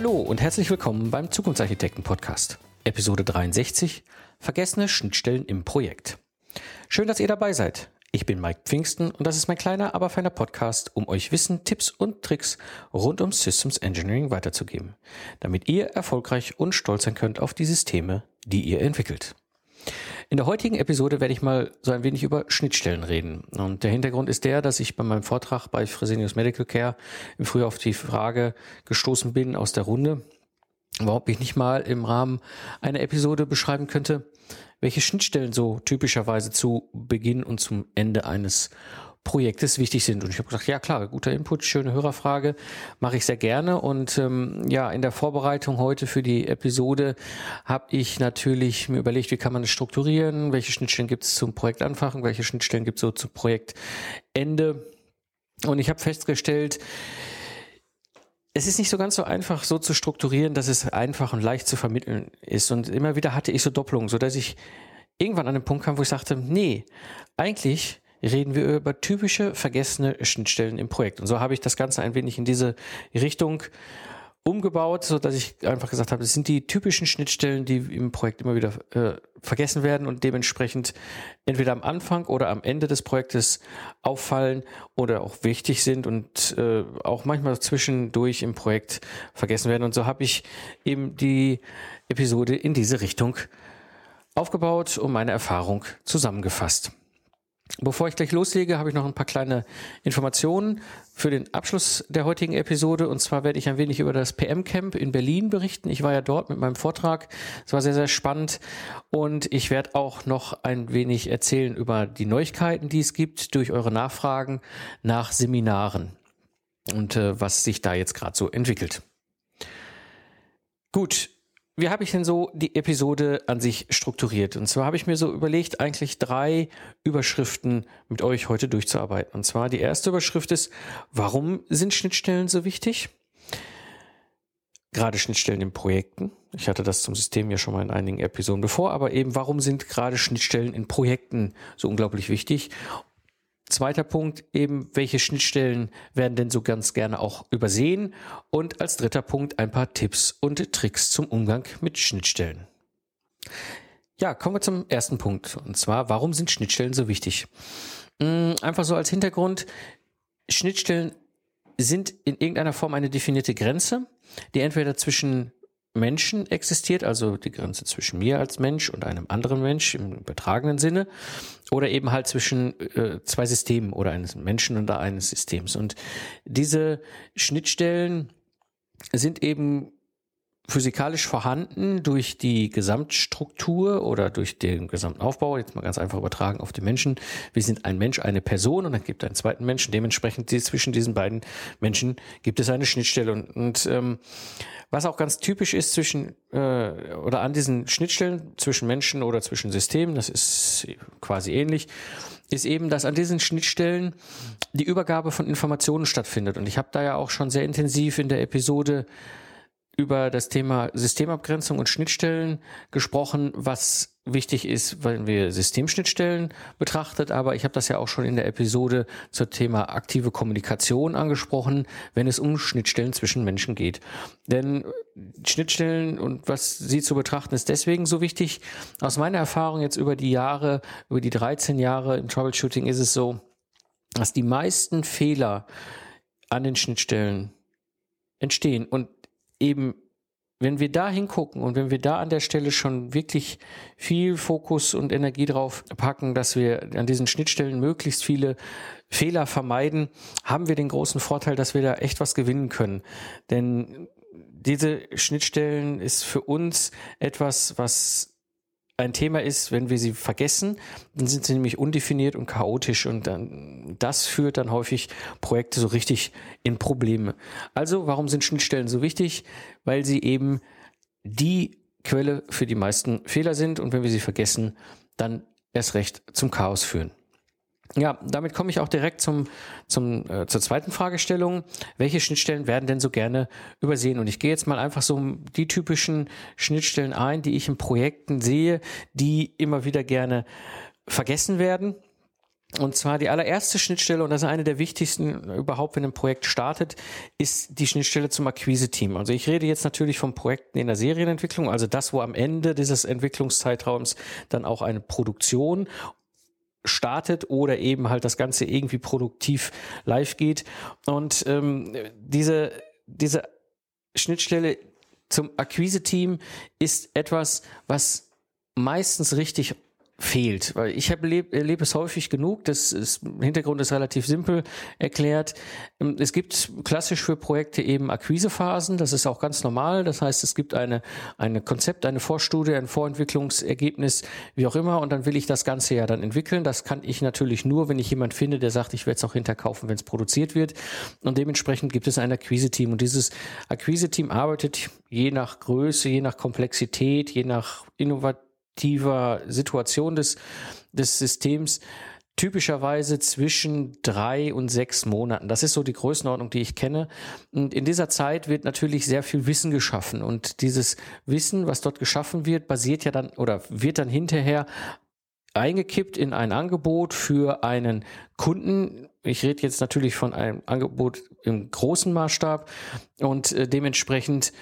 Hallo und herzlich willkommen beim Zukunftsarchitekten Podcast. Episode 63 Vergessene Schnittstellen im Projekt. Schön, dass ihr dabei seid. Ich bin Mike Pfingsten und das ist mein kleiner, aber feiner Podcast, um euch Wissen, Tipps und Tricks rund um Systems Engineering weiterzugeben, damit ihr erfolgreich und stolz sein könnt auf die Systeme, die ihr entwickelt. In der heutigen Episode werde ich mal so ein wenig über Schnittstellen reden. Und der Hintergrund ist der, dass ich bei meinem Vortrag bei Fresenius Medical Care im Frühjahr auf die Frage gestoßen bin aus der Runde, warum ich nicht mal im Rahmen einer Episode beschreiben könnte, welche Schnittstellen so typischerweise zu Beginn und zum Ende eines Projektes wichtig sind. Und ich habe gesagt, ja klar, guter Input, schöne Hörerfrage, mache ich sehr gerne. Und ähm, ja, in der Vorbereitung heute für die Episode habe ich natürlich mir überlegt, wie kann man es strukturieren, welche Schnittstellen gibt es zum Projektanfang, welche Schnittstellen gibt es so zum Projektende. Und ich habe festgestellt, es ist nicht so ganz so einfach, so zu strukturieren, dass es einfach und leicht zu vermitteln ist. Und immer wieder hatte ich so Doppelungen, so dass ich irgendwann an den Punkt kam, wo ich sagte, nee, eigentlich reden wir über typische vergessene Schnittstellen im Projekt. Und so habe ich das Ganze ein wenig in diese Richtung umgebaut, so dass ich einfach gesagt habe, das sind die typischen Schnittstellen, die im Projekt immer wieder äh, vergessen werden und dementsprechend entweder am Anfang oder am Ende des Projektes auffallen oder auch wichtig sind und äh, auch manchmal zwischendurch im Projekt vergessen werden. Und so habe ich eben die Episode in diese Richtung aufgebaut und meine Erfahrung zusammengefasst. Bevor ich gleich loslege, habe ich noch ein paar kleine Informationen für den Abschluss der heutigen Episode. Und zwar werde ich ein wenig über das PM-Camp in Berlin berichten. Ich war ja dort mit meinem Vortrag. Es war sehr, sehr spannend. Und ich werde auch noch ein wenig erzählen über die Neuigkeiten, die es gibt durch eure Nachfragen nach Seminaren und äh, was sich da jetzt gerade so entwickelt. Gut, wie habe ich denn so die Episode an sich strukturiert? Und zwar habe ich mir so überlegt, eigentlich drei Überschriften mit euch heute durchzuarbeiten. Und zwar die erste Überschrift ist, warum sind Schnittstellen so wichtig? Gerade Schnittstellen in Projekten. Ich hatte das zum System ja schon mal in einigen Episoden bevor, aber eben, warum sind gerade Schnittstellen in Projekten so unglaublich wichtig? Zweiter Punkt eben, welche Schnittstellen werden denn so ganz gerne auch übersehen? Und als dritter Punkt ein paar Tipps und Tricks zum Umgang mit Schnittstellen. Ja, kommen wir zum ersten Punkt. Und zwar, warum sind Schnittstellen so wichtig? Hm, einfach so als Hintergrund, Schnittstellen sind in irgendeiner Form eine definierte Grenze, die entweder zwischen Menschen existiert, also die Grenze zwischen mir als Mensch und einem anderen Mensch im übertragenen Sinne, oder eben halt zwischen äh, zwei Systemen oder eines Menschen und eines Systems. Und diese Schnittstellen sind eben physikalisch vorhanden durch die Gesamtstruktur oder durch den gesamten Aufbau, jetzt mal ganz einfach übertragen auf die Menschen. Wir sind ein Mensch, eine Person und dann gibt es einen zweiten Menschen. Dementsprechend zwischen diesen beiden Menschen gibt es eine Schnittstelle. Und, und ähm, was auch ganz typisch ist zwischen äh, oder an diesen Schnittstellen zwischen Menschen oder zwischen Systemen, das ist quasi ähnlich, ist eben, dass an diesen Schnittstellen die Übergabe von Informationen stattfindet. Und ich habe da ja auch schon sehr intensiv in der Episode über das Thema Systemabgrenzung und Schnittstellen gesprochen, was wichtig ist, wenn wir Systemschnittstellen betrachtet. Aber ich habe das ja auch schon in der Episode zum Thema aktive Kommunikation angesprochen, wenn es um Schnittstellen zwischen Menschen geht. Denn Schnittstellen und was sie zu betrachten ist deswegen so wichtig. Aus meiner Erfahrung jetzt über die Jahre, über die 13 Jahre im Troubleshooting ist es so, dass die meisten Fehler an den Schnittstellen entstehen und eben, wenn wir da hingucken und wenn wir da an der Stelle schon wirklich viel Fokus und Energie drauf packen, dass wir an diesen Schnittstellen möglichst viele Fehler vermeiden, haben wir den großen Vorteil, dass wir da echt was gewinnen können. Denn diese Schnittstellen ist für uns etwas, was ein Thema ist, wenn wir sie vergessen, dann sind sie nämlich undefiniert und chaotisch und dann, das führt dann häufig Projekte so richtig in Probleme. Also, warum sind Schnittstellen so wichtig? Weil sie eben die Quelle für die meisten Fehler sind und wenn wir sie vergessen, dann erst recht zum Chaos führen. Ja, damit komme ich auch direkt zum, zum, äh, zur zweiten Fragestellung. Welche Schnittstellen werden denn so gerne übersehen? Und ich gehe jetzt mal einfach so die typischen Schnittstellen ein, die ich in Projekten sehe, die immer wieder gerne vergessen werden. Und zwar die allererste Schnittstelle, und das ist eine der wichtigsten überhaupt, wenn ein Projekt startet, ist die Schnittstelle zum Akquise-Team. Also ich rede jetzt natürlich von Projekten in der Serienentwicklung, also das, wo am Ende dieses Entwicklungszeitraums dann auch eine Produktion startet oder eben halt das Ganze irgendwie produktiv live geht. Und ähm, diese, diese Schnittstelle zum Akquise-Team ist etwas, was meistens richtig fehlt. Weil ich erlebe es häufig genug, das ist, Hintergrund ist relativ simpel erklärt. Ähm, es gibt klassisch für Projekte eben Akquisephasen, das ist auch ganz normal. Das heißt, es gibt eine, eine Konzept, eine Vorstudie, ein Vorentwicklungsergebnis, wie auch immer, und dann will ich das Ganze ja dann entwickeln. Das kann ich natürlich nur, wenn ich jemand finde, der sagt, ich werde es auch hinterkaufen, wenn es produziert wird. Und dementsprechend gibt es ein Akquise-Team. Und dieses Akquise-Team arbeitet je nach Größe, je nach Komplexität, je nach Innovation aktiver Situation des, des Systems typischerweise zwischen drei und sechs Monaten. Das ist so die Größenordnung, die ich kenne. Und in dieser Zeit wird natürlich sehr viel Wissen geschaffen. Und dieses Wissen, was dort geschaffen wird, basiert ja dann oder wird dann hinterher eingekippt in ein Angebot für einen Kunden. Ich rede jetzt natürlich von einem Angebot im großen Maßstab und äh, dementsprechend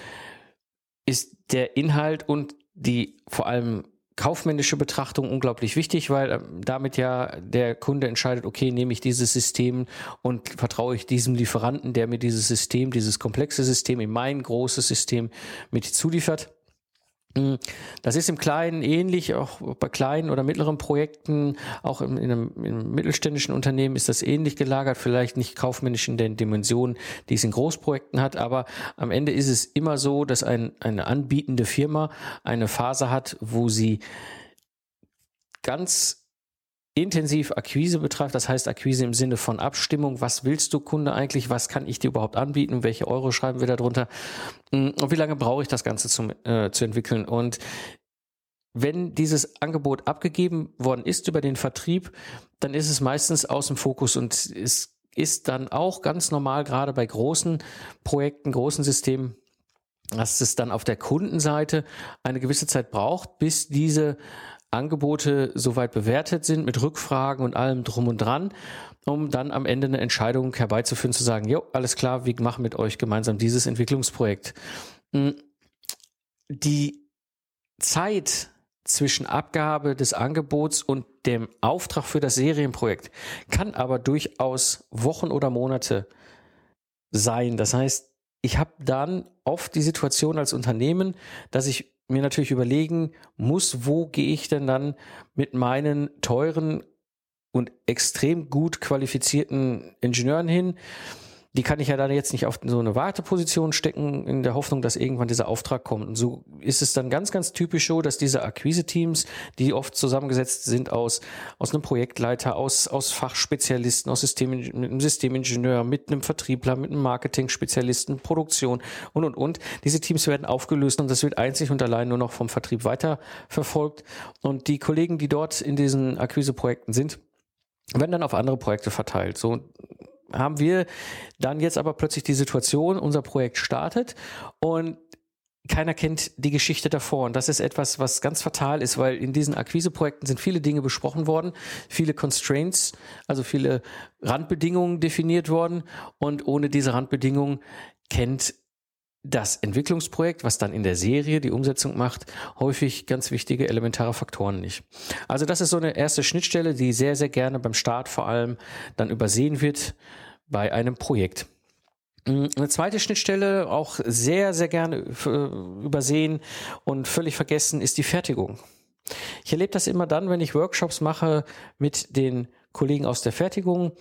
ist der Inhalt und die vor allem kaufmännische Betrachtung unglaublich wichtig, weil ähm, damit ja der Kunde entscheidet, okay, nehme ich dieses System und vertraue ich diesem Lieferanten, der mir dieses System, dieses komplexe System in mein großes System mit zuliefert. Mm, das ist im Kleinen ähnlich, auch bei kleinen oder mittleren Projekten, auch in, einem, in einem, mittelständischen Unternehmen ist das ähnlich gelagert, vielleicht nicht kaufmännisch in den Dimensionen, die es in Großprojekten hat, aber am Ende ist es immer so, dass ein, eine anbietende Firma eine Phase hat, wo sie ganz intensiv Akquise betreibt, das heißt Akquise im Sinne von Abstimmung, was willst du Kunde eigentlich, was kann ich dir überhaupt anbieten, welche Euro schreiben wir da drunter? Mm, und wie lange brauche ich das Ganze zum, äh, zu entwickeln? Und wenn dieses Angebot abgegeben worden ist über den Vertrieb, dann ist es meistens aus dem Fokus und es ist dann auch ganz normal, gerade bei großen Projekten, großen Systemen, dass es dann auf der Kundenseite eine gewisse Zeit braucht, bis diese Angebote soweit bewertet sind mit Rückfragen und allem drum und dran, um dann am Ende eine Entscheidung herbeizuführen, zu sagen, jo, alles klar, wir machen mit euch gemeinsam dieses Entwicklungsprojekt. Hm, die Zeit zwischen Abgabe des Angebots und dem Auftrag für das Serienprojekt kann aber durchaus Wochen oder Monate sein. Das heißt, ich habe dann oft die Situation als Unternehmen, dass ich mir natürlich überlegen muss, wo gehe ich denn dann mit meinen teuren und extrem gut qualifizierten Ingenieuren hin, die kann ich ja dann jetzt nicht auf so eine Warteposition stecken, in der Hoffnung, dass irgendwann dieser Auftrag kommt. Und so ist es dann ganz, ganz typisch so, dass diese Akquise-Teams, die oft zusammengesetzt sind aus, aus einem Projektleiter, aus, aus Fachspezialisten, aus System, mit einem Systemingenieur, mit einem Vertriebler, mit einem Marketing-Spezialisten, Produktion und, und, und. Diese Teams werden aufgelöst und das wird einzig und allein nur noch vom Vertrieb weiterverfolgt. Und die Kollegen, die dort in diesen Akquise-Projekten sind, werden dann auf andere Projekte verteilt. So haben wir dann jetzt aber plötzlich die Situation, unser Projekt startet und keiner kennt die Geschichte davor. Und das ist etwas, was ganz fatal ist, weil in diesen Akquiseprojekten sind viele Dinge besprochen worden, viele Constraints, also viele Randbedingungen definiert worden. Und ohne diese Randbedingungen kennt das Entwicklungsprojekt, was dann in der Serie die Umsetzung macht, häufig ganz wichtige elementare Faktoren nicht. Also das ist so eine erste Schnittstelle, die sehr, sehr gerne beim Start vor allem dann übersehen wird bei einem Projekt. Mm, eine zweite Schnittstelle, auch sehr, sehr gerne übersehen und völlig vergessen, ist die Fertigung. Ich erlebe das immer dann, wenn ich Workshops mache mit den Kollegen aus der Fertigung,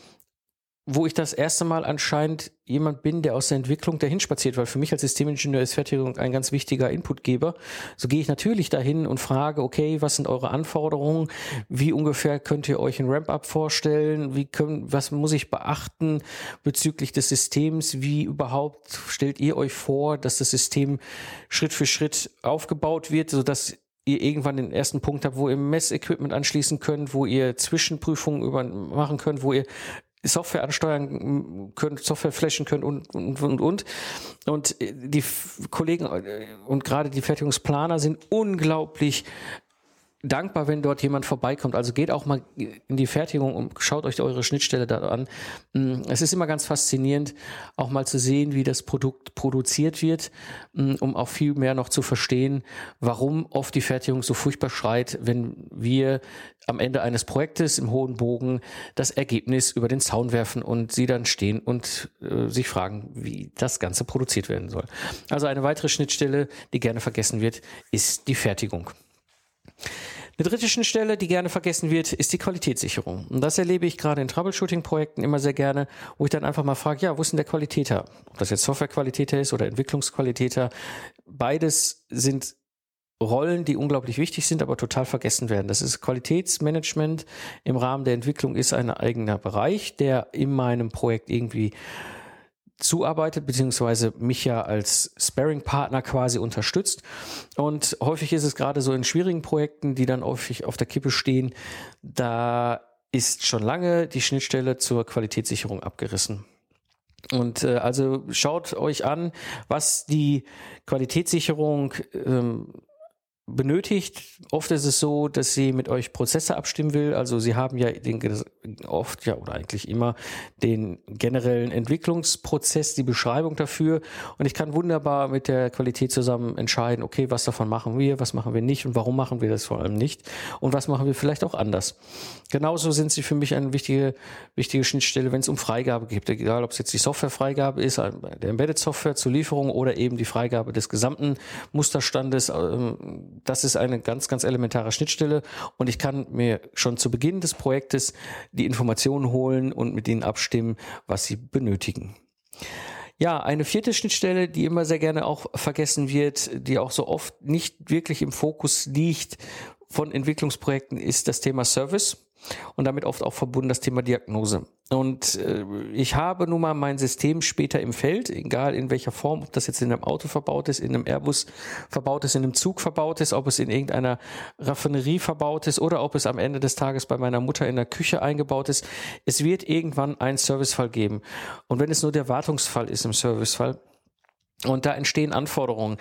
wo ich das erste Mal anscheinend jemand bin, der aus der Entwicklung dahin spaziert, weil für mich als Systemingenieur ist Fertigung ein ganz wichtiger Inputgeber. So gehe ich natürlich dahin und frage, okay, was sind eure Anforderungen? Wie ungefähr könnt ihr euch ein Ramp-up vorstellen? Wie können, was muss ich beachten bezüglich des Systems? Wie überhaupt stellt ihr euch vor, dass das System Schritt für Schritt aufgebaut wird, sodass ihr irgendwann den ersten Punkt habt, wo ihr Messequipment anschließen könnt, wo ihr Zwischenprüfungen über machen könnt, wo ihr Software ansteuern könnt, Software flashen könnt und, und, und, und. Und die Kollegen äh, und gerade die Fertigungsplaner sind unglaublich dankbar, wenn dort jemand vorbeikommt. Also geht auch mal in die Fertigung und schaut euch eure Schnittstelle da an. Mm, es ist immer ganz faszinierend, auch mal zu sehen, wie das Produkt produziert wird, mm, um auch viel mehr noch zu verstehen, warum oft die Fertigung so furchtbar schreit, wenn wir am Ende eines Projektes im hohen Bogen das Ergebnis über den Zaun werfen und sie dann stehen und äh, sich fragen, wie das Ganze produziert werden soll. Also eine weitere Schnittstelle, die gerne vergessen wird, ist die Fertigung. Eine dritte Schnittstelle, die gerne vergessen wird, ist die Qualitätssicherung. Und das erlebe ich gerade in Troubleshooting-Projekten immer sehr gerne, wo ich dann einfach mal frage, ja, wo ist denn der Qualitäter? Ob das jetzt Softwarequalitäter ist oder Entwicklungsqualitäter. Beides sind Rollen, die unglaublich wichtig sind, aber total vergessen werden. Das ist Qualitätsmanagement im Rahmen der Entwicklung ist ein eigener Bereich, der in meinem Projekt irgendwie zuarbeitet, beziehungsweise mich ja als Sparing-Partner quasi unterstützt. Und häufig ist es gerade so in schwierigen Projekten, die dann häufig auf der Kippe stehen, da ist schon lange die Schnittstelle zur Qualitätssicherung abgerissen. Und äh, also schaut euch an, was die Qualitätssicherung ähm, benötigt. Oft ist es so, dass sie mit euch Prozesse abstimmen will. Also sie haben ja den, oft ja oder eigentlich immer den generellen Entwicklungsprozess, die Beschreibung dafür. Und ich kann wunderbar mit der Qualität zusammen entscheiden, okay, was davon machen wir, was machen wir nicht und warum machen wir das vor allem nicht und was machen wir vielleicht auch anders. Genauso sind sie für mich eine wichtige, wichtige Schnittstelle, wenn es um Freigabe geht. Egal, ob es jetzt die Softwarefreigabe ist, der Embedded Software zur Lieferung oder eben die Freigabe des gesamten Musterstandes ähm, das ist eine ganz, ganz elementare Schnittstelle und ich kann mir schon zu Beginn des Projektes die Informationen holen und mit ihnen abstimmen, was sie benötigen. Ja, eine vierte Schnittstelle, die immer sehr gerne auch vergessen wird, die auch so oft nicht wirklich im Fokus liegt von Entwicklungsprojekten, ist das Thema Service und damit oft auch verbunden das Thema Diagnose. Und äh, ich habe nun mal mein System später im Feld, egal in welcher Form, ob das jetzt in einem Auto verbaut ist, in einem Airbus verbaut ist, in einem Zug verbaut ist, ob es in irgendeiner Raffinerie verbaut ist oder ob es am Ende des Tages bei meiner Mutter in der Küche eingebaut ist. Es wird irgendwann einen Servicefall geben. Und wenn es nur der Wartungsfall ist im Servicefall und da entstehen Anforderungen,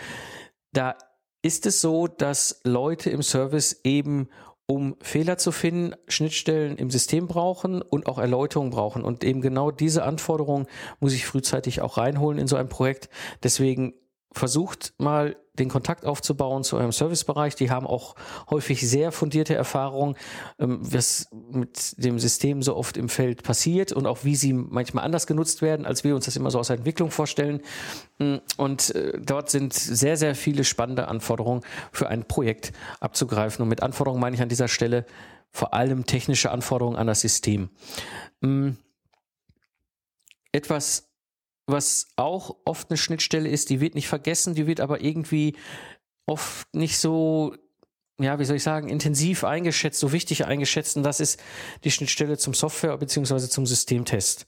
da ist es so, dass Leute im Service eben um Fehler zu finden, Schnittstellen im System brauchen und auch Erläuterungen brauchen. Und eben genau diese Anforderungen muss ich frühzeitig auch reinholen in so ein Projekt. Deswegen versucht mal den Kontakt aufzubauen zu eurem Servicebereich. Die haben auch häufig sehr fundierte Erfahrungen, ähm, was mit dem System so oft im Feld passiert und auch wie sie manchmal anders genutzt werden, als wir uns das immer so aus der Entwicklung vorstellen. Mm, und äh, dort sind sehr, sehr viele spannende Anforderungen für ein Projekt abzugreifen. Und mit Anforderungen meine ich an dieser Stelle vor allem technische Anforderungen an das System. Mm, etwas was auch oft eine Schnittstelle ist, die wird nicht vergessen, die wird aber irgendwie oft nicht so, ja, wie soll ich sagen, intensiv eingeschätzt, so wichtig eingeschätzt. Und das ist die Schnittstelle zum Software- bzw. zum Systemtest.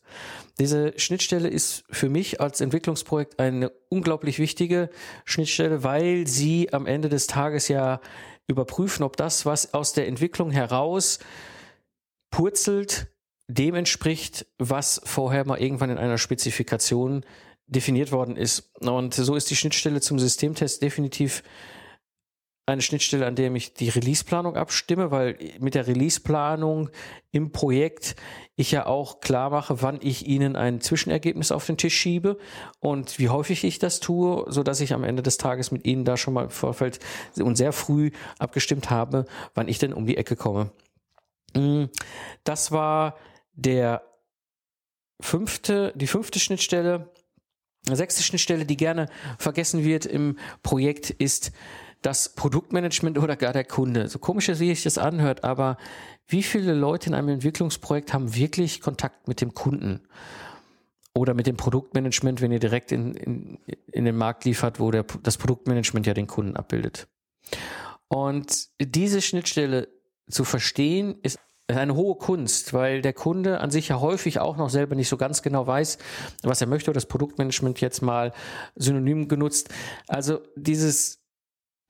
Diese Schnittstelle ist für mich als Entwicklungsprojekt eine unglaublich wichtige Schnittstelle, weil sie am Ende des Tages ja überprüfen, ob das, was aus der Entwicklung heraus purzelt, dem entspricht, was vorher mal irgendwann in einer Spezifikation definiert worden ist. Und so ist die Schnittstelle zum Systemtest definitiv eine Schnittstelle, an der ich die Releaseplanung abstimme, weil mit der Releaseplanung im Projekt ich ja auch klar mache, wann ich Ihnen ein Zwischenergebnis auf den Tisch schiebe und wie häufig ich das tue, so dass ich am Ende des Tages mit Ihnen da schon mal im Vorfeld und sehr früh abgestimmt habe, wann ich denn um die Ecke komme. Mm, das war der fünfte, die fünfte Schnittstelle, sechste Schnittstelle, die gerne vergessen wird im Projekt, ist das Produktmanagement oder gar der Kunde. So komisch, wie sich das anhört, aber wie viele Leute in einem Entwicklungsprojekt haben wirklich Kontakt mit dem Kunden? Oder mit dem Produktmanagement, wenn ihr direkt in, in, in den Markt liefert, wo der, das Produktmanagement ja den Kunden abbildet. Und diese Schnittstelle zu verstehen, ist eine hohe Kunst, weil der Kunde an sich ja häufig auch noch selber nicht so ganz genau weiß, was er möchte, oder das Produktmanagement jetzt mal synonym genutzt. Also dieses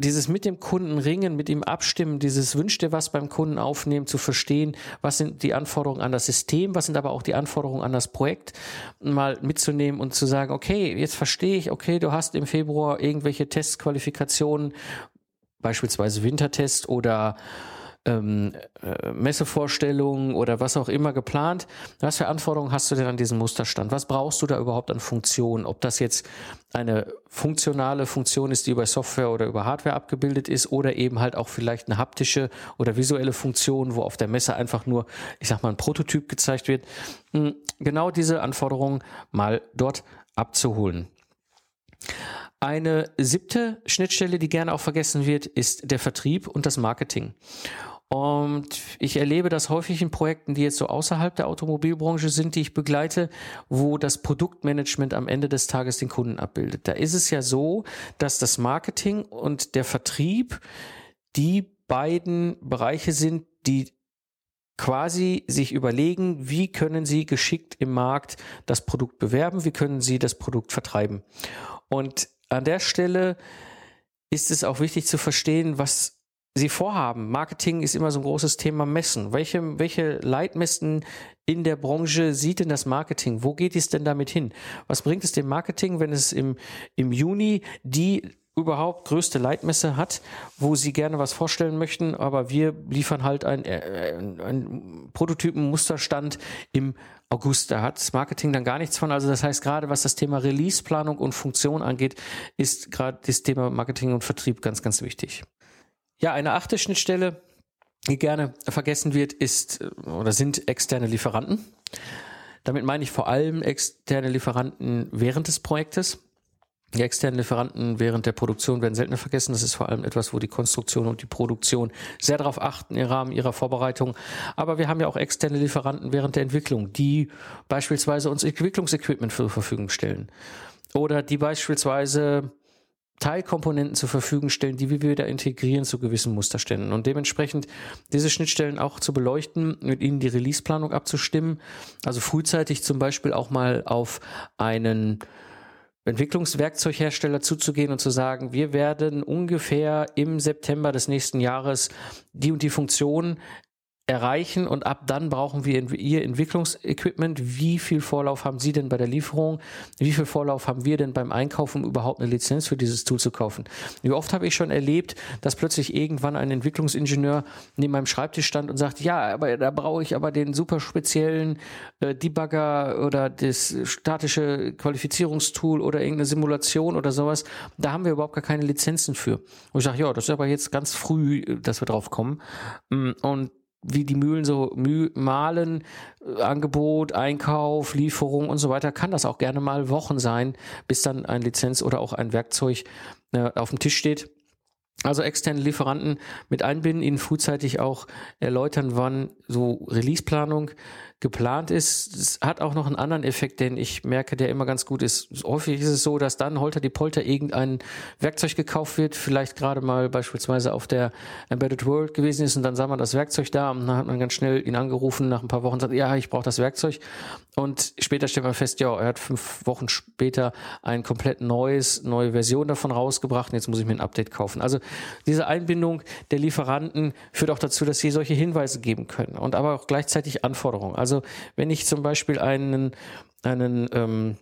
dieses mit dem Kunden ringen, mit ihm abstimmen, dieses Wünsch dir was beim Kunden aufnehmen, zu verstehen, was sind die Anforderungen an das System, was sind aber auch die Anforderungen an das Projekt, mal mitzunehmen und zu sagen, okay, jetzt verstehe ich, okay, du hast im Februar irgendwelche Testqualifikationen, beispielsweise Wintertest oder ähm, äh, Messevorstellungen oder was auch immer geplant. Was für Anforderungen hast du denn an diesen Musterstand? Was brauchst du da überhaupt an Funktionen? Ob das jetzt eine funktionale Funktion ist, die über Software oder über Hardware abgebildet ist oder eben halt auch vielleicht eine haptische oder visuelle Funktion, wo auf der Messe einfach nur, ich sag mal, ein Prototyp gezeigt wird. Hm, genau diese Anforderungen mal dort abzuholen. Eine siebte Schnittstelle, die gerne auch vergessen wird, ist der Vertrieb und das Marketing. Und ich erlebe das häufig in Projekten, die jetzt so außerhalb der Automobilbranche sind, die ich begleite, wo das Produktmanagement am Ende des Tages den Kunden abbildet. Da ist es ja so, dass das Marketing und der Vertrieb die beiden Bereiche sind, die quasi sich überlegen, wie können sie geschickt im Markt das Produkt bewerben, wie können sie das Produkt vertreiben. Und an der Stelle ist es auch wichtig zu verstehen, was sie vorhaben. Marketing ist immer so ein großes Thema Messen. Welche, welche Leitmessen in der Branche sieht denn das Marketing? Wo geht es denn damit hin? Was bringt es dem Marketing, wenn es im, im Juni die überhaupt größte Leitmesse hat, wo sie gerne was vorstellen möchten, aber wir liefern halt ein, äh, Prototypen-Musterstand im August. Da hat das Marketing dann gar nichts von. Also das heißt, gerade was das Thema Release-Planung und Funktion angeht, ist gerade das Thema Marketing und Vertrieb ganz, ganz wichtig. Ja, eine achte Schnittstelle, die gerne vergessen wird, ist oder sind externe Lieferanten. Damit meine ich vor allem externe Lieferanten während des Projektes. Die externen Lieferanten während der Produktion werden seltener vergessen. Das ist vor allem etwas, wo die Konstruktion und die Produktion sehr darauf achten im Rahmen ihrer Vorbereitung. Aber wir haben ja auch externe Lieferanten während der Entwicklung, die beispielsweise uns Entwicklungsequipment zur Verfügung stellen. Oder die beispielsweise Teilkomponenten zur Verfügung stellen, die wir wieder integrieren zu gewissen Musterständen. Und dementsprechend diese Schnittstellen auch zu beleuchten, mit ihnen die Releaseplanung abzustimmen, also frühzeitig zum Beispiel auch mal auf einen Entwicklungswerkzeughersteller zuzugehen und zu sagen, wir werden ungefähr im September des nächsten Jahres die und die Funktion erreichen und ab dann brauchen wir Ihr Entwicklungsequipment. Wie viel Vorlauf haben Sie denn bei der Lieferung? Wie viel Vorlauf haben wir denn beim Einkauf, um überhaupt eine Lizenz für dieses Tool zu kaufen? Wie oft habe ich schon erlebt, dass plötzlich irgendwann ein Entwicklungsingenieur neben meinem Schreibtisch stand und sagt, ja, aber da brauche ich aber den super speziellen äh, Debugger oder das statische Qualifizierungstool oder irgendeine Simulation oder sowas. Da haben wir überhaupt gar keine Lizenzen für. Und ich sage, ja, das ist aber jetzt ganz früh, dass wir drauf kommen. Mm, und wie die Mühlen so müh malen, äh, Angebot, Einkauf, Lieferung und so weiter, kann das auch gerne mal Wochen sein, bis dann ein Lizenz oder auch ein Werkzeug äh, auf dem Tisch steht. Also externe Lieferanten mit einbinden, ihnen frühzeitig auch erläutern, wann so Releaseplanung geplant ist. Es hat auch noch einen anderen Effekt, den ich merke, der immer ganz gut ist. Häufig ist es so, dass dann holter die Polter irgendein Werkzeug gekauft wird, vielleicht gerade mal beispielsweise auf der Embedded World gewesen ist und dann sah man das Werkzeug da und dann hat man ganz schnell ihn angerufen nach ein paar Wochen und sagt, ja, ich brauche das Werkzeug. Und später stellt man fest, ja, er hat fünf Wochen später ein komplett neues, neue Version davon rausgebracht und jetzt muss ich mir ein Update kaufen. Also diese Einbindung der Lieferanten führt auch dazu, dass sie solche Hinweise geben können und aber auch gleichzeitig Anforderungen. Also also wenn ich zum Beispiel einen, einen ähm,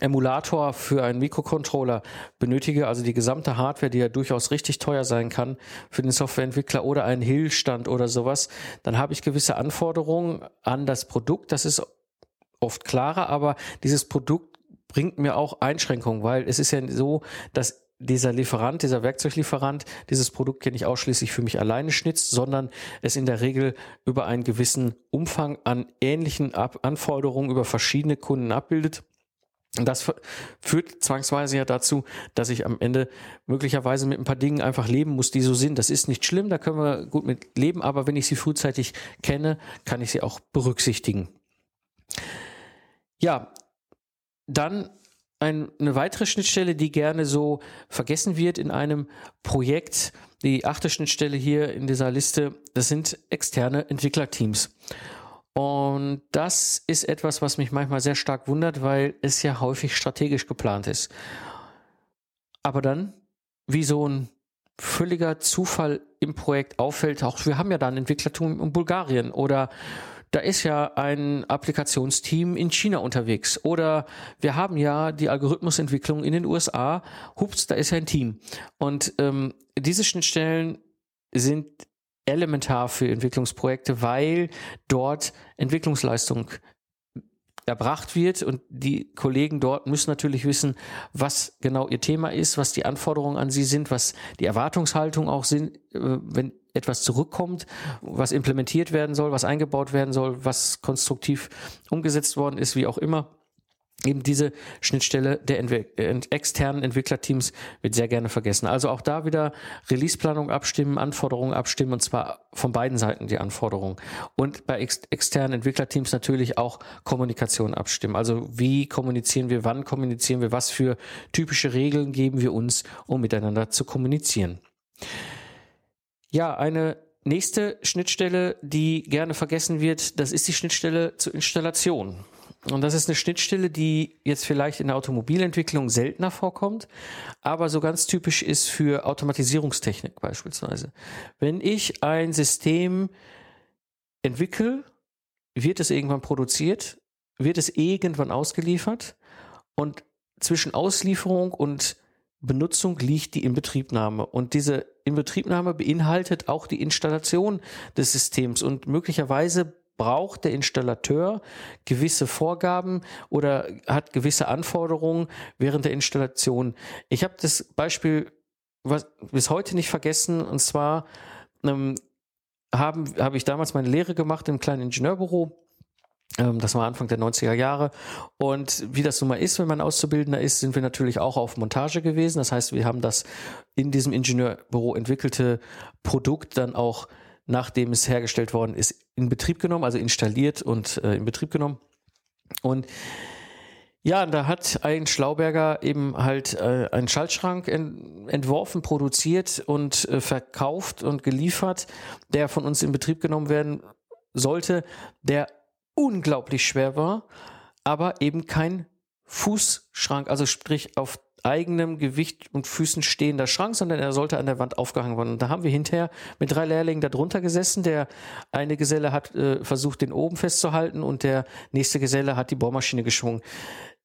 Emulator für einen Mikrocontroller benötige, also die gesamte Hardware, die ja durchaus richtig teuer sein kann für den Softwareentwickler oder einen Hill-Stand oder sowas, dann habe ich gewisse Anforderungen an das Produkt. Das ist oft klarer, aber dieses Produkt bringt mir auch Einschränkungen, weil es ist ja so, dass dieser Lieferant, dieser Werkzeuglieferant dieses Produkt ja nicht ausschließlich für mich alleine schnitzt, sondern es in der Regel über einen gewissen Umfang an ähnlichen Ab Anforderungen über verschiedene Kunden abbildet. Und das führt zwangsweise ja dazu, dass ich am Ende möglicherweise mit ein paar Dingen einfach leben muss, die so sind. Das ist nicht schlimm, da können wir gut mit leben, aber wenn ich sie frühzeitig kenne, kann ich sie auch berücksichtigen. Ja, dann ein, eine weitere Schnittstelle, die gerne so vergessen wird in einem Projekt, die achte Schnittstelle hier in dieser Liste, das sind externe Entwicklerteams. Und das ist etwas, was mich manchmal sehr stark wundert, weil es ja häufig strategisch geplant ist. Aber dann, wie so ein völliger Zufall im Projekt auffällt, auch wir haben ja da ein Entwicklertum in Bulgarien oder da ist ja ein Applikationsteam in China unterwegs. Oder wir haben ja die Algorithmusentwicklung in den USA, hups, da ist ja ein Team. Und ähm, diese Schnittstellen sind elementar für Entwicklungsprojekte, weil dort Entwicklungsleistung erbracht wird. Und die Kollegen dort müssen natürlich wissen, was genau ihr Thema ist, was die Anforderungen an sie sind, was die Erwartungshaltung auch sind, äh, wenn etwas zurückkommt, was implementiert werden soll, was eingebaut werden soll, was konstruktiv umgesetzt worden ist, wie auch immer eben diese Schnittstelle der Entwe externen Entwicklerteams wird sehr gerne vergessen. Also auch da wieder Releaseplanung abstimmen, Anforderungen abstimmen und zwar von beiden Seiten die Anforderungen. Und bei ex externen Entwicklerteams natürlich auch Kommunikation abstimmen. Also wie kommunizieren wir, wann kommunizieren wir, was für typische Regeln geben wir uns, um miteinander zu kommunizieren. Ja, eine nächste Schnittstelle, die gerne vergessen wird, das ist die Schnittstelle zur Installation. Und das ist eine Schnittstelle, die jetzt vielleicht in der Automobilentwicklung seltener vorkommt, aber so ganz typisch ist für Automatisierungstechnik beispielsweise. Wenn ich ein System entwickle, wird es irgendwann produziert, wird es irgendwann ausgeliefert und zwischen Auslieferung und Benutzung liegt die Inbetriebnahme. Und diese Inbetriebnahme beinhaltet auch die Installation des Systems und möglicherweise braucht der Installateur gewisse Vorgaben oder hat gewisse Anforderungen während der Installation. Ich habe das Beispiel was, bis heute nicht vergessen und zwar ähm, habe ich damals meine Lehre gemacht im kleinen Ingenieurbüro das war Anfang der 90er Jahre. Und wie das nun mal ist, wenn man Auszubildender ist, sind wir natürlich auch auf Montage gewesen. Das heißt, wir haben das in diesem Ingenieurbüro entwickelte Produkt dann auch nachdem es hergestellt worden ist, in Betrieb genommen, also installiert und äh, in Betrieb genommen. Und ja, da hat ein Schlauberger eben halt äh, einen Schaltschrank ent entworfen, produziert und äh, verkauft und geliefert, der von uns in Betrieb genommen werden sollte, der unglaublich schwer war, aber eben kein Fußschrank, also sprich auf eigenem Gewicht und Füßen stehender Schrank, sondern er sollte an der Wand aufgehangen werden. Und da haben wir hinterher mit drei Lehrlingen darunter gesessen. Der eine Geselle hat äh, versucht, den oben festzuhalten und der nächste Geselle hat die Bohrmaschine geschwungen.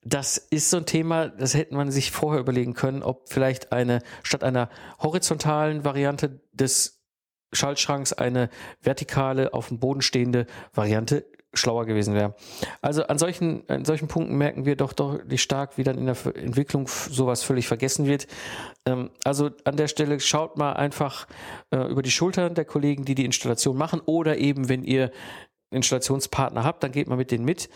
Das ist so ein Thema, das hätte man sich vorher überlegen können, ob vielleicht eine statt einer horizontalen Variante des Schaltschranks eine vertikale auf dem Boden stehende Variante schlauer gewesen wäre. Also an solchen, an solchen Punkten merken wir doch deutlich stark, wie dann in der Entwicklung sowas völlig vergessen wird. Ähm, also an der Stelle schaut mal einfach äh, über die Schultern der Kollegen, die die Installation machen oder eben, wenn ihr Installationspartner habt, dann geht man mit denen mit,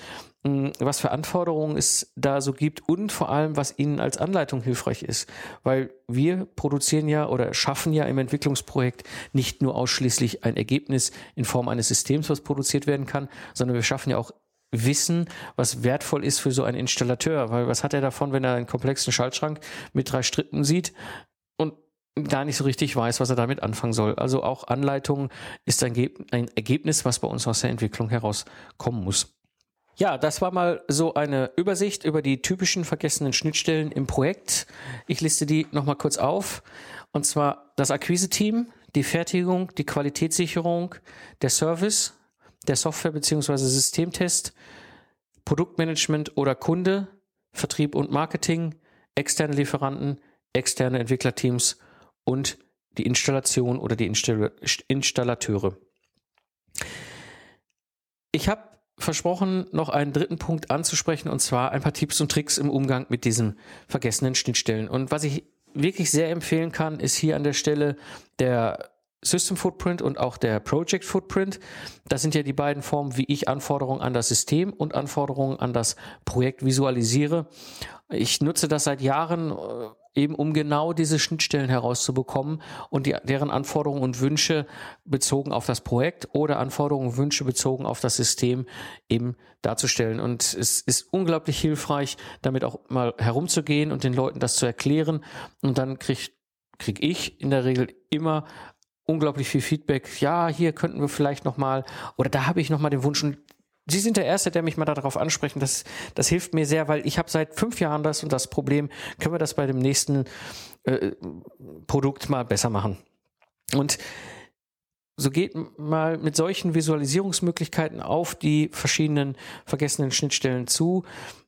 hm, was für Anforderungen es da so gibt und vor allem, was ihnen als Anleitung hilfreich ist. Weil wir produzieren ja oder schaffen ja im Entwicklungsprojekt nicht nur ausschließlich ein Ergebnis in Form eines Systems, was produziert werden kann, sondern wir schaffen ja auch Wissen, was wertvoll ist für so einen Installateur. Weil was hat er davon, wenn er einen komplexen Schaltschrank mit drei Strippen sieht und gar nicht so richtig weiß, was er damit anfangen soll. Also auch Anleitung ist ein, ein Ergebnis, was bei uns aus der Entwicklung herauskommen muss. Ja, das war mal so eine Übersicht über die typischen vergessenen Schnittstellen im Projekt. Ich liste die nochmal kurz auf. Und zwar das Akquise-Team, die Fertigung, die Qualitätssicherung, der Service, der Software- bzw. Systemtest, Produktmanagement oder Kunde, Vertrieb und Marketing, externe Lieferanten, externe Entwicklerteams und die Installation oder die Install Installateure. Ich habe versprochen, noch einen dritten Punkt anzusprechen, und zwar ein paar Tipps und Tricks im Umgang mit diesen vergessenen Schnittstellen. Und was ich wirklich sehr empfehlen kann, ist hier an der Stelle der System Footprint und auch der Project Footprint. Das sind ja die beiden Formen, wie ich Anforderungen an das System und Anforderungen an das Projekt visualisiere. Ich nutze das seit Jahren äh, eben um genau diese Schnittstellen herauszubekommen und die, deren Anforderungen und Wünsche bezogen auf das Projekt oder Anforderungen und Wünsche bezogen auf das System eben darzustellen. Und es ist unglaublich hilfreich, damit auch mal herumzugehen und den Leuten das zu erklären. Und dann krieg, krieg ich in der Regel immer unglaublich viel Feedback. Ja, hier könnten wir vielleicht noch mal oder da habe ich noch mal den Wunsch und Sie sind der Erste, der mich mal darauf ansprechen. Das, das hilft mir sehr, weil ich habe seit fünf Jahren das und das Problem. Können wir das bei dem nächsten äh, Produkt mal besser machen? Und so geht mal mit solchen Visualisierungsmöglichkeiten auf die verschiedenen vergessenen Schnittstellen zu,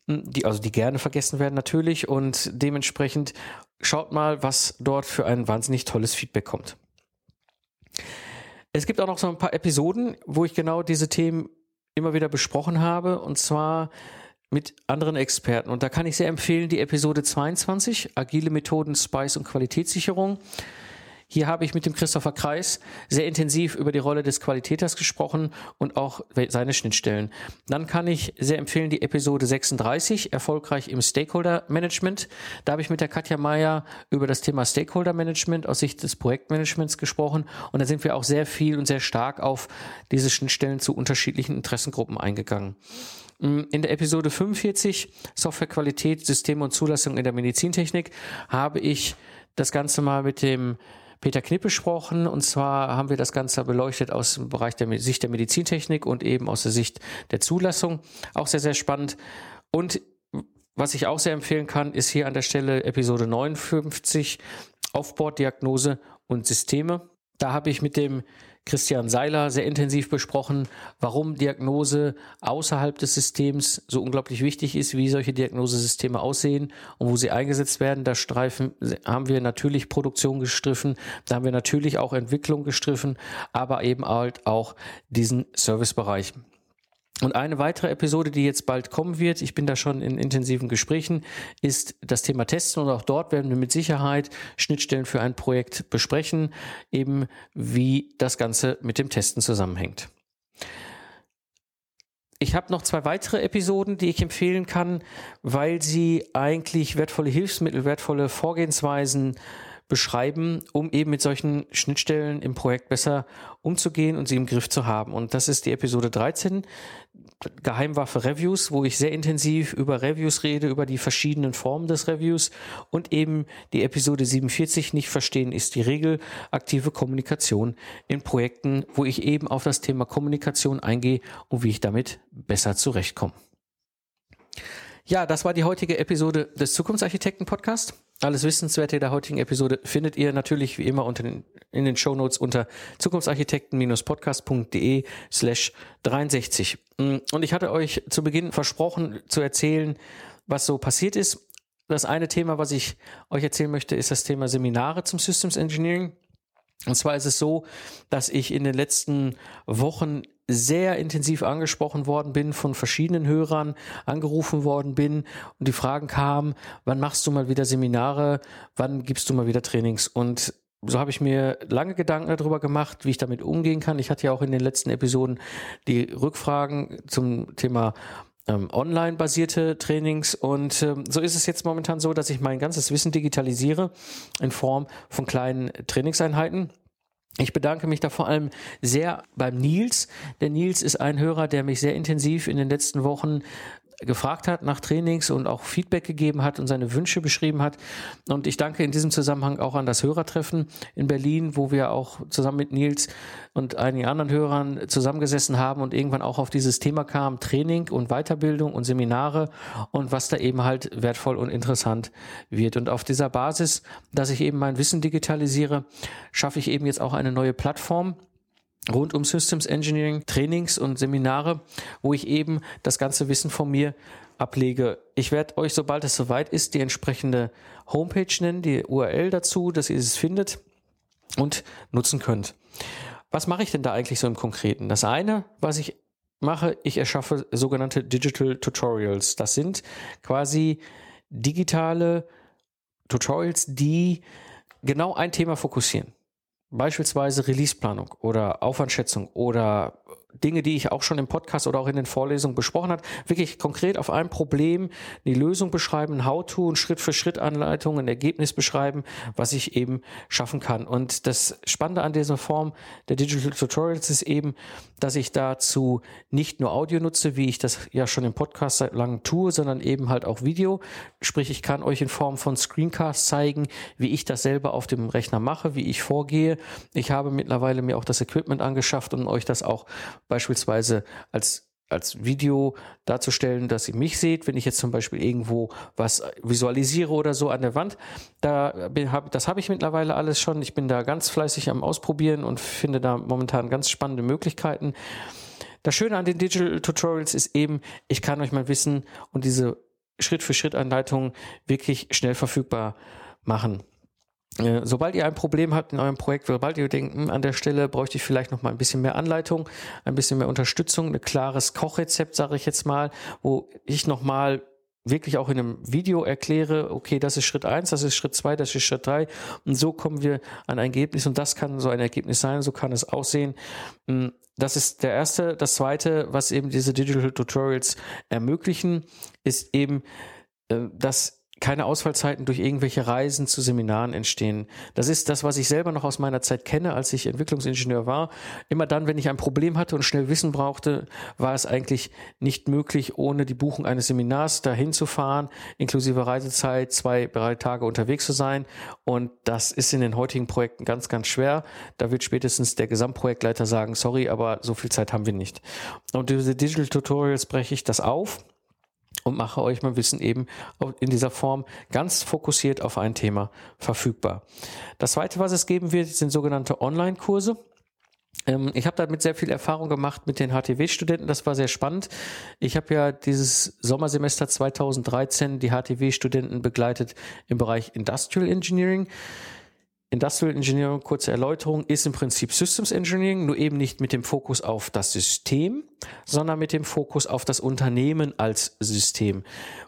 die, also die gerne vergessen werden natürlich und dementsprechend schaut mal, was dort für ein wahnsinnig tolles Feedback kommt. Es gibt auch noch so ein paar Episoden, wo ich genau diese Themen immer wieder besprochen habe und zwar mit anderen Experten. Und da kann ich sehr empfehlen die Episode 22, Agile Methoden, Spice und Qualitätssicherung. Hier habe ich mit dem Christopher Kreis sehr intensiv über die Rolle des Qualitäters gesprochen und auch seine Schnittstellen. Dann kann ich sehr empfehlen die Episode 36, erfolgreich im Stakeholder Management. Da habe ich mit der Katja Meyer über das Thema Stakeholder Management aus Sicht des Projektmanagements gesprochen und da sind wir auch sehr viel und sehr stark auf diese Schnittstellen zu unterschiedlichen Interessengruppen eingegangen. In der Episode 45 Softwarequalität, Systeme und Zulassung in der Medizintechnik habe ich das Ganze mal mit dem Peter Knipp besprochen. Und zwar haben wir das Ganze beleuchtet aus dem Bereich der Sicht der Medizintechnik und eben aus der Sicht der Zulassung. Auch sehr, sehr spannend. Und was ich auch sehr empfehlen kann, ist hier an der Stelle Episode 59, Aufborddiagnose und Systeme. Da habe ich mit dem Christian Seiler sehr intensiv besprochen, warum Diagnose außerhalb des Systems so unglaublich wichtig ist, wie solche Diagnosesysteme aussehen und wo sie eingesetzt werden. Da streifen, haben wir natürlich Produktion gestriffen, da haben wir natürlich auch Entwicklung gestriffen, aber eben halt auch diesen Servicebereich. Und eine weitere Episode, die jetzt bald kommen wird, ich bin da schon in intensiven Gesprächen, ist das Thema Testen und auch dort werden wir mit Sicherheit Schnittstellen für ein Projekt besprechen, eben wie das Ganze mit dem Testen zusammenhängt. Ich habe noch zwei weitere Episoden, die ich empfehlen kann, weil sie eigentlich wertvolle Hilfsmittel, wertvolle Vorgehensweisen beschreiben, um eben mit solchen Schnittstellen im Projekt besser umzugehen und sie im Griff zu haben. Und das ist die Episode 13, Geheimwaffe Reviews, wo ich sehr intensiv über Reviews rede, über die verschiedenen Formen des Reviews und eben die Episode 47, nicht verstehen ist die Regel, aktive Kommunikation in Projekten, wo ich eben auf das Thema Kommunikation eingehe und wie ich damit besser zurechtkomme. Ja, das war die heutige Episode des Zukunftsarchitekten Podcast. Alles Wissenswerte der heutigen Episode findet ihr natürlich wie immer unter den, in den Shownotes unter zukunftsarchitekten-podcast.de slash 63. Mm, und ich hatte euch zu Beginn versprochen zu erzählen, was so passiert ist. Das eine Thema, was ich euch erzählen möchte, ist das Thema Seminare zum Systems Engineering. Und zwar ist es so, dass ich in den letzten Wochen sehr intensiv angesprochen worden bin, von verschiedenen Hörern angerufen worden bin. Und die Fragen kamen, wann machst du mal wieder Seminare, wann gibst du mal wieder Trainings? Und so habe ich mir lange Gedanken darüber gemacht, wie ich damit umgehen kann. Ich hatte ja auch in den letzten Episoden die Rückfragen zum Thema ähm, online-basierte Trainings. Und ähm, so ist es jetzt momentan so, dass ich mein ganzes Wissen digitalisiere in Form von kleinen Trainingseinheiten ich bedanke mich da vor allem sehr beim Nils. Der Nils ist ein Hörer, der mich sehr intensiv in den letzten Wochen gefragt hat nach Trainings und auch Feedback gegeben hat und seine Wünsche beschrieben hat. Und ich danke in diesem Zusammenhang auch an das Hörertreffen in Berlin, wo wir auch zusammen mit Nils und einigen anderen Hörern zusammengesessen haben und irgendwann auch auf dieses Thema kam, Training und Weiterbildung und Seminare und was da eben halt wertvoll und interessant wird. Und auf dieser Basis, dass ich eben mein Wissen digitalisiere, schaffe ich eben jetzt auch eine neue Plattform, rund um Systems Engineering, Trainings und Seminare, wo ich eben das ganze Wissen von mir ablege. Ich werde euch, sobald es soweit ist, die entsprechende Homepage nennen, die URL dazu, dass ihr es findet und nutzen könnt. Was mache ich denn da eigentlich so im Konkreten? Das eine, was ich mache, ich erschaffe sogenannte Digital Tutorials. Das sind quasi digitale Tutorials, die genau ein Thema fokussieren beispielsweise Releaseplanung oder Aufwandschätzung oder Dinge, die ich auch schon im Podcast oder auch in den Vorlesungen besprochen habe, wirklich konkret auf ein Problem die Lösung beschreiben, ein How-to, ein Schritt-für-Schritt-Anleitung, ein Ergebnis beschreiben, was ich eben schaffen kann. Und das Spannende an dieser Form der Digital Tutorials ist eben, dass ich dazu nicht nur Audio nutze, wie ich das ja schon im Podcast seit langem tue, sondern eben halt auch Video. Sprich, ich kann euch in Form von Screencasts zeigen, wie ich das selber auf dem Rechner mache, wie ich vorgehe. Ich habe mittlerweile mir auch das Equipment angeschafft und euch das auch beispielsweise als als Video darzustellen, dass ihr mich seht, wenn ich jetzt zum Beispiel irgendwo was visualisiere oder so an der Wand. Da bin, hab, das habe ich mittlerweile alles schon. Ich bin da ganz fleißig am Ausprobieren und finde da momentan ganz spannende Möglichkeiten. Das Schöne an den Digital Tutorials ist eben, ich kann euch mein Wissen und diese Schritt-für-Schritt-Anleitungen wirklich schnell verfügbar machen. Äh, sobald ihr ein Problem habt in eurem Projekt, sobald ihr denkt, hm, an der Stelle bräuchte ich vielleicht noch mal ein bisschen mehr Anleitung, ein bisschen mehr Unterstützung, ein klares Kochrezept, sage ich jetzt mal, wo ich noch mal wirklich auch in einem Video erkläre, okay, das ist Schritt eins, das ist Schritt zwei, das ist Schritt drei und so kommen wir an ein Ergebnis und das kann so ein Ergebnis sein, so kann es aussehen. Hm, das ist der erste. Das zweite, was eben diese Digital Tutorials ermöglichen, ist eben, äh, dass keine Ausfallzeiten durch irgendwelche Reisen zu Seminaren entstehen. Das ist das, was ich selber noch aus meiner Zeit kenne, als ich Entwicklungsingenieur war. Immer dann, wenn ich ein Problem hatte und schnell Wissen brauchte, war es eigentlich nicht möglich, ohne die Buchung eines Seminars dahin zu fahren, inklusive Reisezeit, zwei, drei Tage unterwegs zu sein. Und das ist in den heutigen Projekten ganz, ganz schwer. Da wird spätestens der Gesamtprojektleiter sagen, sorry, aber so viel Zeit haben wir nicht. Und diese Digital Tutorials breche ich das auf und mache euch mein Wissen eben in dieser Form ganz fokussiert auf ein Thema verfügbar. Das zweite, was es geben wird, sind sogenannte Online-Kurse. Ähm, ich habe damit sehr viel Erfahrung gemacht mit den HTW-Studenten. Das war sehr spannend. Ich habe ja dieses Sommersemester 2013 die HTW-Studenten begleitet im Bereich Industrial Engineering. Industrial Engineering, kurze Erläuterung, ist im Prinzip Systems Engineering, nur eben nicht mit dem Fokus auf das System, sondern mit dem Fokus auf das Unternehmen als System.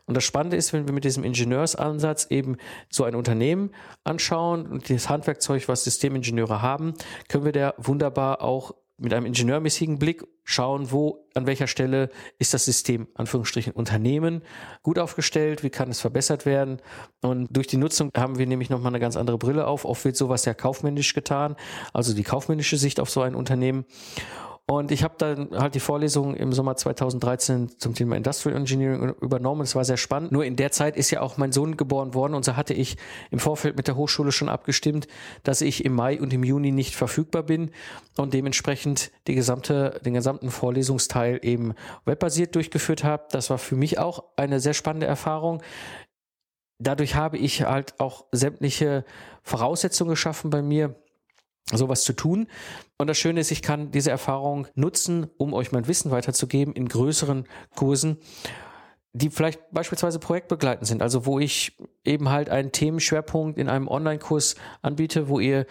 Und das Spannende ist, wenn wir mit diesem Ingenieursansatz eben so ein Unternehmen anschauen und das Handwerkzeug, was Systemingenieure haben, können wir da wunderbar auch mit einem ingenieurmäßigen Blick schauen, wo, an welcher Stelle ist das System, Anführungsstrichen, Unternehmen gut aufgestellt, wie kann es verbessert werden. Und durch die Nutzung haben wir nämlich nochmal eine ganz andere Brille auf. Oft wird sowas ja kaufmännisch getan, also die kaufmännische Sicht auf so ein Unternehmen. Und ich habe dann halt die Vorlesung im Sommer 2013 zum Thema Industrial Engineering übernommen. Es war sehr spannend. Nur in der Zeit ist ja auch mein Sohn geboren worden und so hatte ich im Vorfeld mit der Hochschule schon abgestimmt, dass ich im Mai und im Juni nicht verfügbar bin und dementsprechend die gesamte, den gesamten Vorlesungsteil eben webbasiert durchgeführt habe. Das war für mich auch eine sehr spannende Erfahrung. Dadurch habe ich halt auch sämtliche Voraussetzungen geschaffen bei mir, sowas zu tun. Und das Schöne ist, ich kann diese Erfahrung nutzen, um euch mein Wissen weiterzugeben in größeren Kursen, die vielleicht beispielsweise projektbegleitend sind. Also wo ich eben halt einen Themenschwerpunkt in einem Online-Kurs anbiete, wo ihr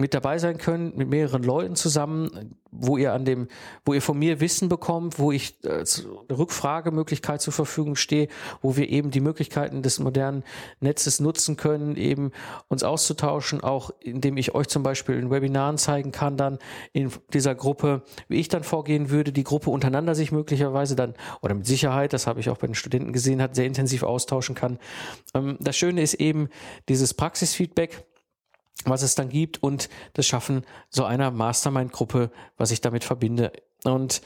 mit dabei sein können, mit mehreren Leuten zusammen, wo ihr an dem, wo ihr von mir Wissen bekommt, wo ich äh, Rückfragemöglichkeit zur Verfügung stehe, wo wir eben die Möglichkeiten des modernen Netzes nutzen können, eben uns auszutauschen, auch indem ich euch zum Beispiel in Webinaren zeigen kann, dann in dieser Gruppe, wie ich dann vorgehen würde, die Gruppe untereinander sich möglicherweise dann, oder mit Sicherheit, das habe ich auch bei den Studenten gesehen, hat sehr intensiv austauschen kann. Ähm, das Schöne ist eben dieses Praxisfeedback, was es dann gibt und das Schaffen so einer Mastermind-Gruppe, was ich damit verbinde. Und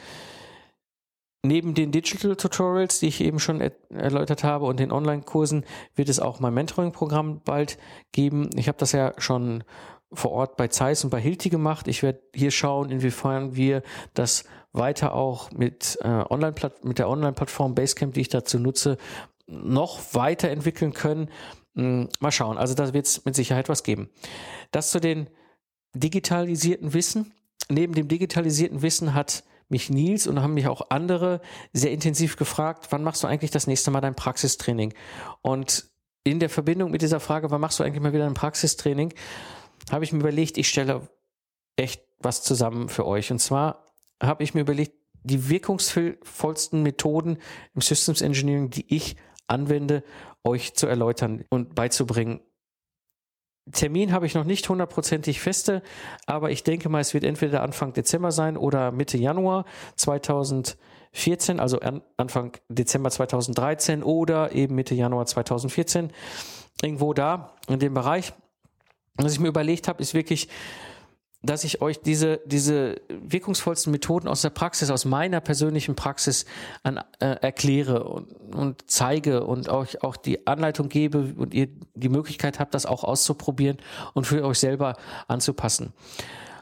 neben den Digital Tutorials, die ich eben schon er erläutert habe und den Online-Kursen, wird es auch mein Mentoring-Programm bald geben. Ich habe das ja schon vor Ort bei Zeiss und bei Hilti gemacht. Ich werde hier schauen, inwiefern wir das weiter auch mit, äh, Online mit der Online-Plattform Basecamp, die ich dazu nutze, noch weiterentwickeln können. Hm, mal schauen. Also da wird es mit Sicherheit was geben. Das zu den digitalisierten Wissen. Neben dem digitalisierten Wissen hat mich Nils und haben mich auch andere sehr intensiv gefragt, wann machst du eigentlich das nächste Mal dein Praxistraining? Und in der Verbindung mit dieser Frage, wann machst du eigentlich mal wieder ein Praxistraining, habe ich mir überlegt, ich stelle echt was zusammen für euch. Und zwar habe ich mir überlegt, die wirkungsvollsten Methoden im Systems Engineering, die ich anwende, euch zu erläutern und beizubringen. Termin habe ich noch nicht hundertprozentig feste, aber ich denke mal, es wird entweder Anfang Dezember sein oder Mitte Januar 2014, also Anfang Dezember 2013 oder eben Mitte Januar 2014. Irgendwo da in dem Bereich. Was ich mir überlegt habe, ist wirklich dass ich euch diese, diese wirkungsvollsten Methoden aus der Praxis, aus meiner persönlichen Praxis an, äh, erkläre und, und zeige und euch auch die Anleitung gebe und ihr die Möglichkeit habt, das auch auszuprobieren und für euch selber anzupassen.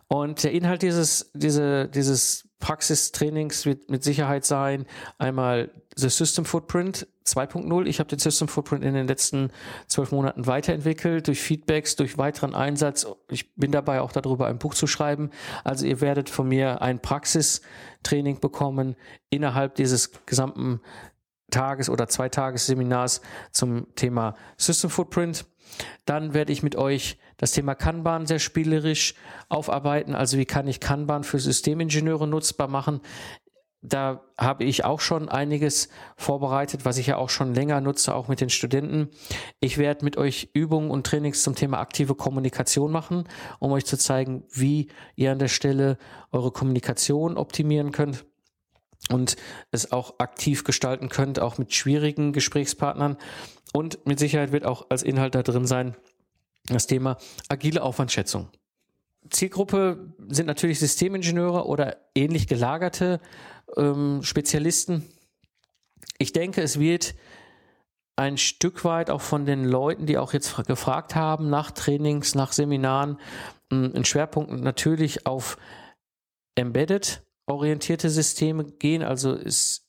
Und der Inhalt dieses, diese, dieses Praxistrainings wird mit Sicherheit sein, einmal The System Footprint 2.0. Ich habe den System Footprint in den letzten zwölf Monaten weiterentwickelt, durch Feedbacks, durch weiteren Einsatz. Ich bin dabei auch darüber ein Buch zu schreiben. Also ihr werdet von mir ein Praxistraining bekommen innerhalb dieses gesamten Tages- oder Zweitagesseminars zum Thema System Footprint. Dann werde ich mit euch das Thema Kanban sehr spielerisch aufarbeiten. Also wie kann ich Kanban für Systemingenieure nutzbar machen? Da habe ich auch schon einiges vorbereitet, was ich ja auch schon länger nutze, auch mit den Studenten. Ich werde mit euch Übungen und Trainings zum Thema aktive Kommunikation machen, um euch zu zeigen, wie ihr an der Stelle eure Kommunikation optimieren könnt und es auch aktiv gestalten könnt, auch mit schwierigen Gesprächspartnern. Und mit Sicherheit wird auch als Inhalt da drin sein das Thema agile Aufwandschätzung. Zielgruppe sind natürlich Systemingenieure oder ähnlich gelagerte ähm, Spezialisten. Ich denke, es wird ein Stück weit auch von den Leuten, die auch jetzt gefragt haben, nach Trainings, nach Seminaren, ein Schwerpunkt natürlich auf Embedded orientierte Systeme gehen. Also es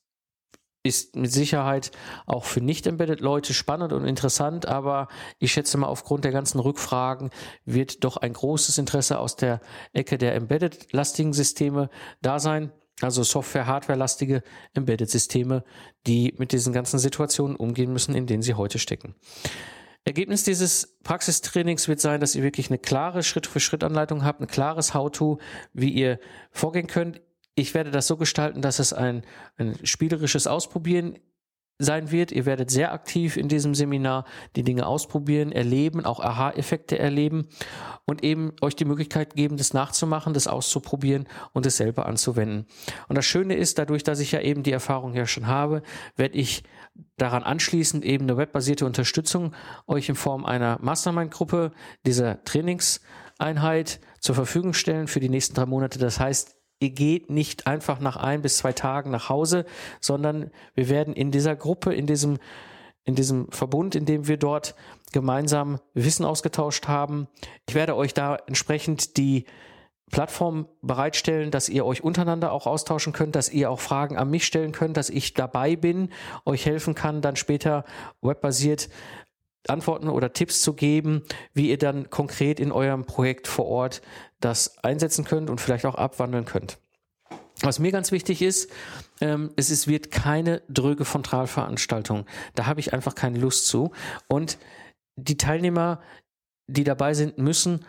ist mit Sicherheit auch für Nicht-Embedded-Leute spannend und interessant, aber ich schätze mal, aufgrund der ganzen Rückfragen wird doch ein großes Interesse aus der Ecke der Embedded-lastigen Systeme da sein. Also Software-, Hardware-lastige Embedded-Systeme, die mit diesen ganzen Situationen umgehen müssen, in denen sie heute stecken. Ergebnis dieses Praxistrainings wird sein, dass ihr wirklich eine klare Schritt-für-Schritt-Anleitung habt, ein klares How-to, wie ihr vorgehen könnt ich werde das so gestalten, dass es ein, ein spielerisches Ausprobieren sein wird. Ihr werdet sehr aktiv in diesem Seminar die Dinge ausprobieren, erleben, auch Aha-Effekte erleben und eben euch die Möglichkeit geben, das nachzumachen, das auszuprobieren und es selber anzuwenden. Und das Schöne ist, dadurch, dass ich ja eben die Erfahrung ja schon habe, werde ich daran anschließend eben eine webbasierte Unterstützung euch in Form einer Mastermind-Gruppe dieser Trainingseinheit zur Verfügung stellen für die nächsten drei Monate. Das heißt, ihr geht nicht einfach nach ein bis zwei Tagen nach Hause, sondern wir werden in dieser Gruppe, in diesem, in diesem Verbund, in dem wir dort gemeinsam Wissen ausgetauscht haben. Ich werde euch da entsprechend die Plattform bereitstellen, dass ihr euch untereinander auch austauschen könnt, dass ihr auch Fragen an mich stellen könnt, dass ich dabei bin, euch helfen kann, dann später webbasiert Antworten oder Tipps zu geben, wie ihr dann konkret in eurem Projekt vor Ort das einsetzen könnt und vielleicht auch abwandeln könnt. Was mir ganz wichtig ist, ähm, es ist, wird keine dröge Frontalveranstaltung. Da habe ich einfach keine Lust zu. Und die Teilnehmer, die dabei sind, müssen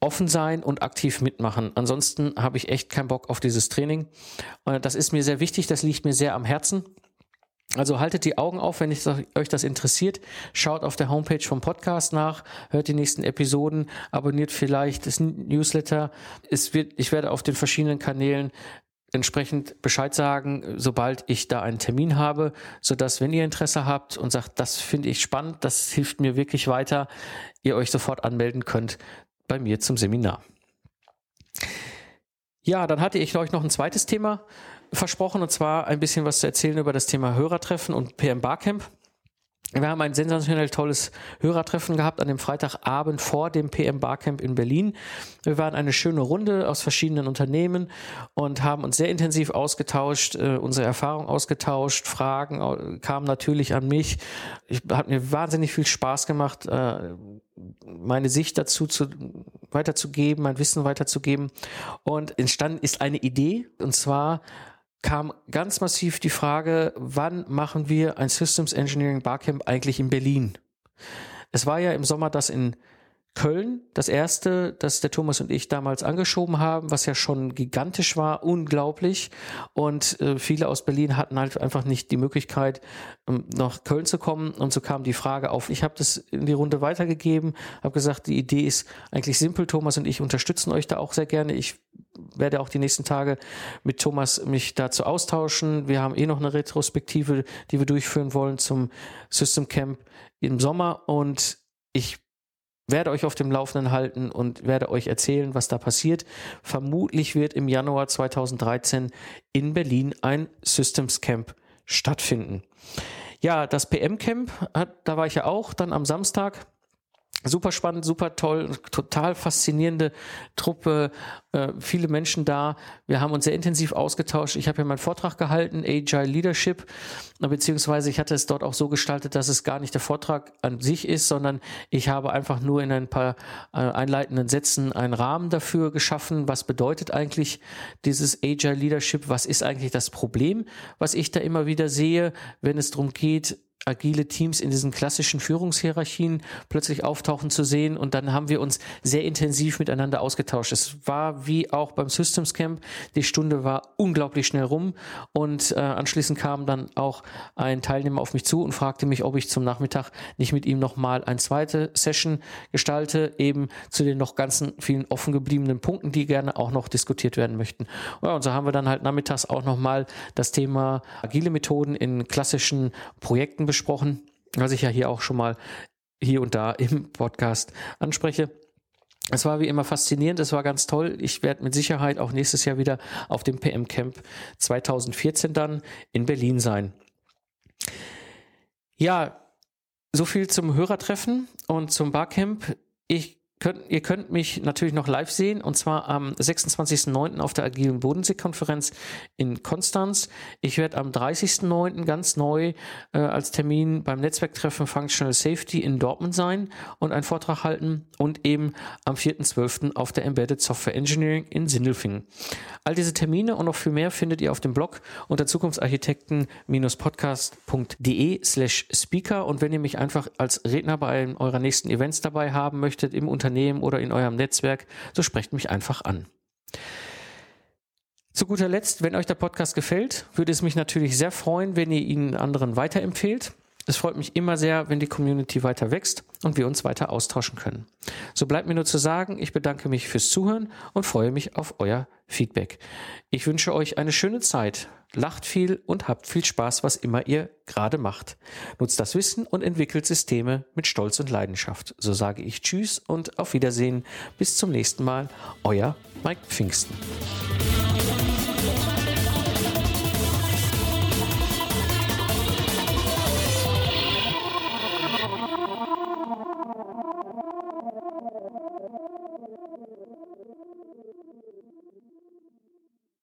offen sein und aktiv mitmachen. Ansonsten habe ich echt keinen Bock auf dieses Training. Das ist mir sehr wichtig, das liegt mir sehr am Herzen. Also haltet die Augen auf, wenn euch das interessiert. Schaut auf der Homepage vom Podcast nach, hört die nächsten Episoden, abonniert vielleicht das Newsletter. Es wird, ich werde auf den verschiedenen Kanälen entsprechend Bescheid sagen, sobald ich da einen Termin habe, so dass wenn ihr Interesse habt und sagt, das finde ich spannend, das hilft mir wirklich weiter, ihr euch sofort anmelden könnt bei mir zum Seminar. Ja, dann hatte ich euch noch ein zweites Thema versprochen, und zwar ein bisschen was zu erzählen über das Thema Hörertreffen und PM Barcamp. Wir haben ein sensationell tolles Hörertreffen gehabt an dem Freitagabend vor dem PM Barcamp in Berlin. Wir waren eine schöne Runde aus verschiedenen Unternehmen und haben uns sehr intensiv ausgetauscht, äh, unsere Erfahrungen ausgetauscht, Fragen kamen natürlich an mich. Ich hat mir wahnsinnig viel Spaß gemacht, äh, meine Sicht dazu zu, weiterzugeben, mein Wissen weiterzugeben. Und entstanden ist eine Idee, und zwar kam ganz massiv die Frage, wann machen wir ein Systems Engineering Barcamp eigentlich in Berlin? Es war ja im Sommer das in Köln, das erste, das der Thomas und ich damals angeschoben haben, was ja schon gigantisch war, unglaublich. Und äh, viele aus Berlin hatten halt einfach nicht die Möglichkeit, um, nach Köln zu kommen. Und so kam die Frage auf. Ich habe das in die Runde weitergegeben, habe gesagt, die Idee ist eigentlich simpel. Thomas und ich unterstützen euch da auch sehr gerne. Ich werde auch die nächsten Tage mit Thomas mich dazu austauschen. Wir haben eh noch eine Retrospektive, die wir durchführen wollen zum System Camp im Sommer. Und ich werde euch auf dem Laufenden halten und werde euch erzählen, was da passiert. Vermutlich wird im Januar 2013 in Berlin ein Systems Camp stattfinden. Ja, das PM Camp, da war ich ja auch dann am Samstag super spannend, super toll, total faszinierende Truppe, äh, viele Menschen da. Wir haben uns sehr intensiv ausgetauscht. Ich habe ja meinen Vortrag gehalten, Agile Leadership, beziehungsweise ich hatte es dort auch so gestaltet, dass es gar nicht der Vortrag an sich ist, sondern ich habe einfach nur in ein paar äh, einleitenden Sätzen einen Rahmen dafür geschaffen. Was bedeutet eigentlich dieses Agile Leadership? Was ist eigentlich das Problem, was ich da immer wieder sehe, wenn es darum geht, agile Teams in diesen klassischen Führungshierarchien plötzlich auftauchen zu sehen. Und dann haben wir uns sehr intensiv miteinander ausgetauscht. Es war wie auch beim Systems Camp. Die Stunde war unglaublich schnell rum. Und äh, anschließend kam dann auch ein Teilnehmer auf mich zu und fragte mich, ob ich zum Nachmittag nicht mit ihm nochmal eine zweite Session gestalte, eben zu den noch ganzen vielen offen gebliebenen Punkten, die gerne auch noch diskutiert werden möchten. Ja, und so haben wir dann halt nachmittags auch nochmal das Thema agile Methoden in klassischen Projekten besprochen, was ich ja hier auch schon mal hier und da im Podcast anspreche. Es war wie immer faszinierend, es war ganz toll. Ich werde mit Sicherheit auch nächstes Jahr wieder auf dem PM Camp 2014 dann in Berlin sein. Ja, so viel zum Hörertreffen und zum Barcamp. Ich könnt, ihr könnt mich natürlich noch live sehen und zwar am 26.09. auf der Agilen Bodensee-Konferenz in Konstanz. Ich werde am 30.09. ganz neu äh, als Termin beim Netzwerktreffen Functional Safety in Dortmund sein und einen Vortrag halten und eben am 4.12. auf der Embedded Software Engineering in Sindelfingen. All diese Termine und noch viel mehr findet ihr auf dem Blog unter zukunftsarchitekten-podcast.de slash speaker und wenn ihr mich einfach als Redner bei eurer nächsten Events dabei haben möchtet im Unternehmen Unternehmen oder in eurem Netzwerk, so sprecht mich einfach an. Zu guter Letzt, wenn euch der Podcast gefällt, würde es mich natürlich sehr freuen, wenn ihr ihn anderen weiterempfehlt. Es freut mich immer sehr, wenn die Community weiter wächst und wir uns weiter austauschen können. So bleibt mir nur zu sagen, ich bedanke mich fürs Zuhören und freue mich auf euer Feedback. Ich wünsche euch eine schöne Zeit, lacht viel und habt viel Spaß, was immer ihr gerade macht. Nutzt das Wissen und entwickelt Systeme mit Stolz und Leidenschaft. So sage ich Tschüss und auf Wiedersehen. Bis zum nächsten Mal. Euer Mike Pfingsten.